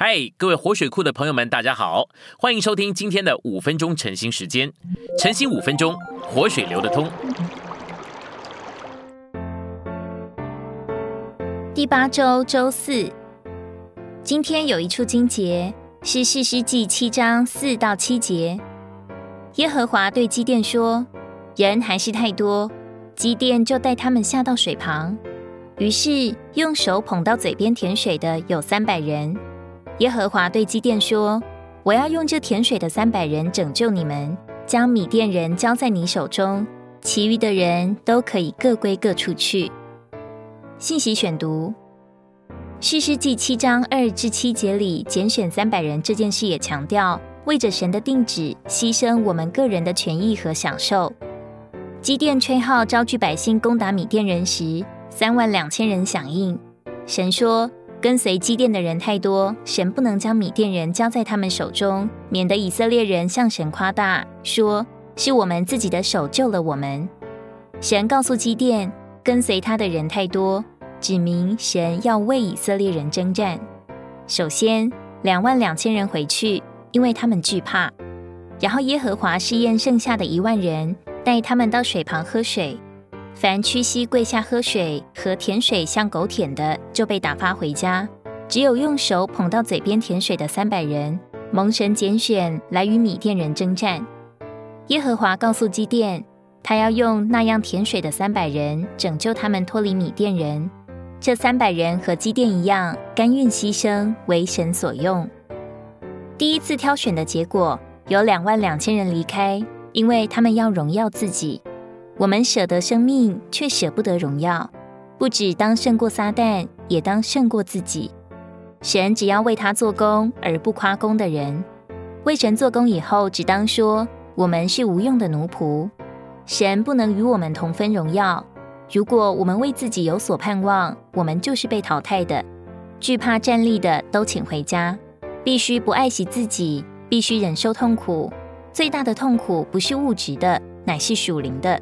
嗨，各位活水库的朋友们，大家好，欢迎收听今天的五分钟晨兴时间。晨兴五分钟，活水流得通。第八周周四，今天有一处经节是士师记七章四到七节。耶和华对基甸说：“人还是太多。”基甸就带他们下到水旁，于是用手捧到嘴边舔水的有三百人。耶和华对基甸说：“我要用这甜水的三百人拯救你们，将米甸人交在你手中，其余的人都可以各归各处去。”信息选读：叙事记七章二至七节里拣选三百人这件事，也强调为着神的定旨，牺牲我们个人的权益和享受。基甸吹号招聚百姓攻打米甸人时，三万两千人响应。神说。跟随基甸的人太多，神不能将米甸人交在他们手中，免得以色列人向神夸大，说是我们自己的手救了我们。神告诉基甸，跟随他的人太多，指明神要为以色列人征战。首先，两万两千人回去，因为他们惧怕。然后，耶和华试验剩下的一万人，带他们到水旁喝水。凡屈膝跪下喝水和舔水像狗舔的，就被打发回家；只有用手捧到嘴边舔水的三百人，蒙神拣选来与米甸人征战。耶和华告诉基甸，他要用那样舔水的三百人拯救他们脱离米甸人。这三百人和基甸一样，甘愿牺牲，为神所用。第一次挑选的结果，有两万两千人离开，因为他们要荣耀自己。我们舍得生命，却舍不得荣耀。不止当胜过撒旦，也当胜过自己。神只要为他做工，而不夸功的人，为神做工以后，只当说我们是无用的奴仆。神不能与我们同分荣耀。如果我们为自己有所盼望，我们就是被淘汰的。惧怕站立的都请回家。必须不爱惜自己，必须忍受痛苦。最大的痛苦不是物质的，乃是属灵的。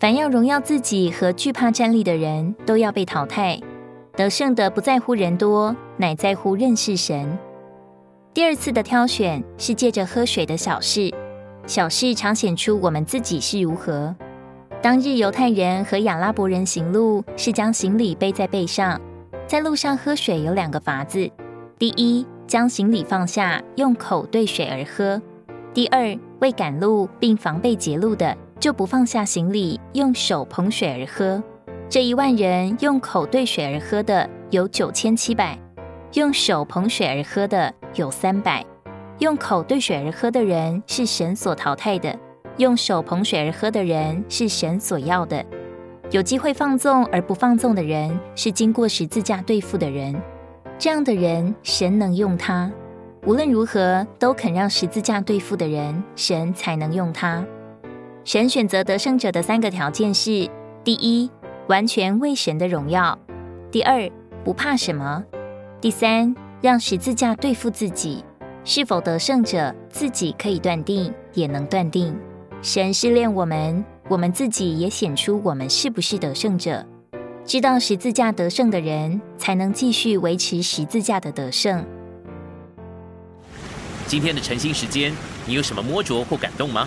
凡要荣耀自己和惧怕站立的人，都要被淘汰。得胜的不在乎人多，乃在乎认识神。第二次的挑选是借着喝水的小事，小事常显出我们自己是如何。当日犹太人和亚拉伯人行路，是将行李背在背上，在路上喝水有两个法子：第一，将行李放下，用口对水而喝；第二，为赶路并防备截路的。就不放下行李，用手捧水而喝。这一万人用口对水而喝的有九千七百，用手捧水而喝的有三百。用口对水而喝的人是神所淘汰的，用手捧水而喝的人是神所要的。有机会放纵而不放纵的人，是经过十字架对付的人。这样的人，神能用他。无论如何，都肯让十字架对付的人，神才能用他。神选择得胜者的三个条件是：第一，完全为神的荣耀；第二，不怕什么；第三，让十字架对付自己。是否得胜者，自己可以断定，也能断定。神试炼我们，我们自己也显出我们是不是得胜者。知道十字架得胜的人，才能继续维持十字架的得胜。今天的晨兴时间，你有什么摸着或感动吗？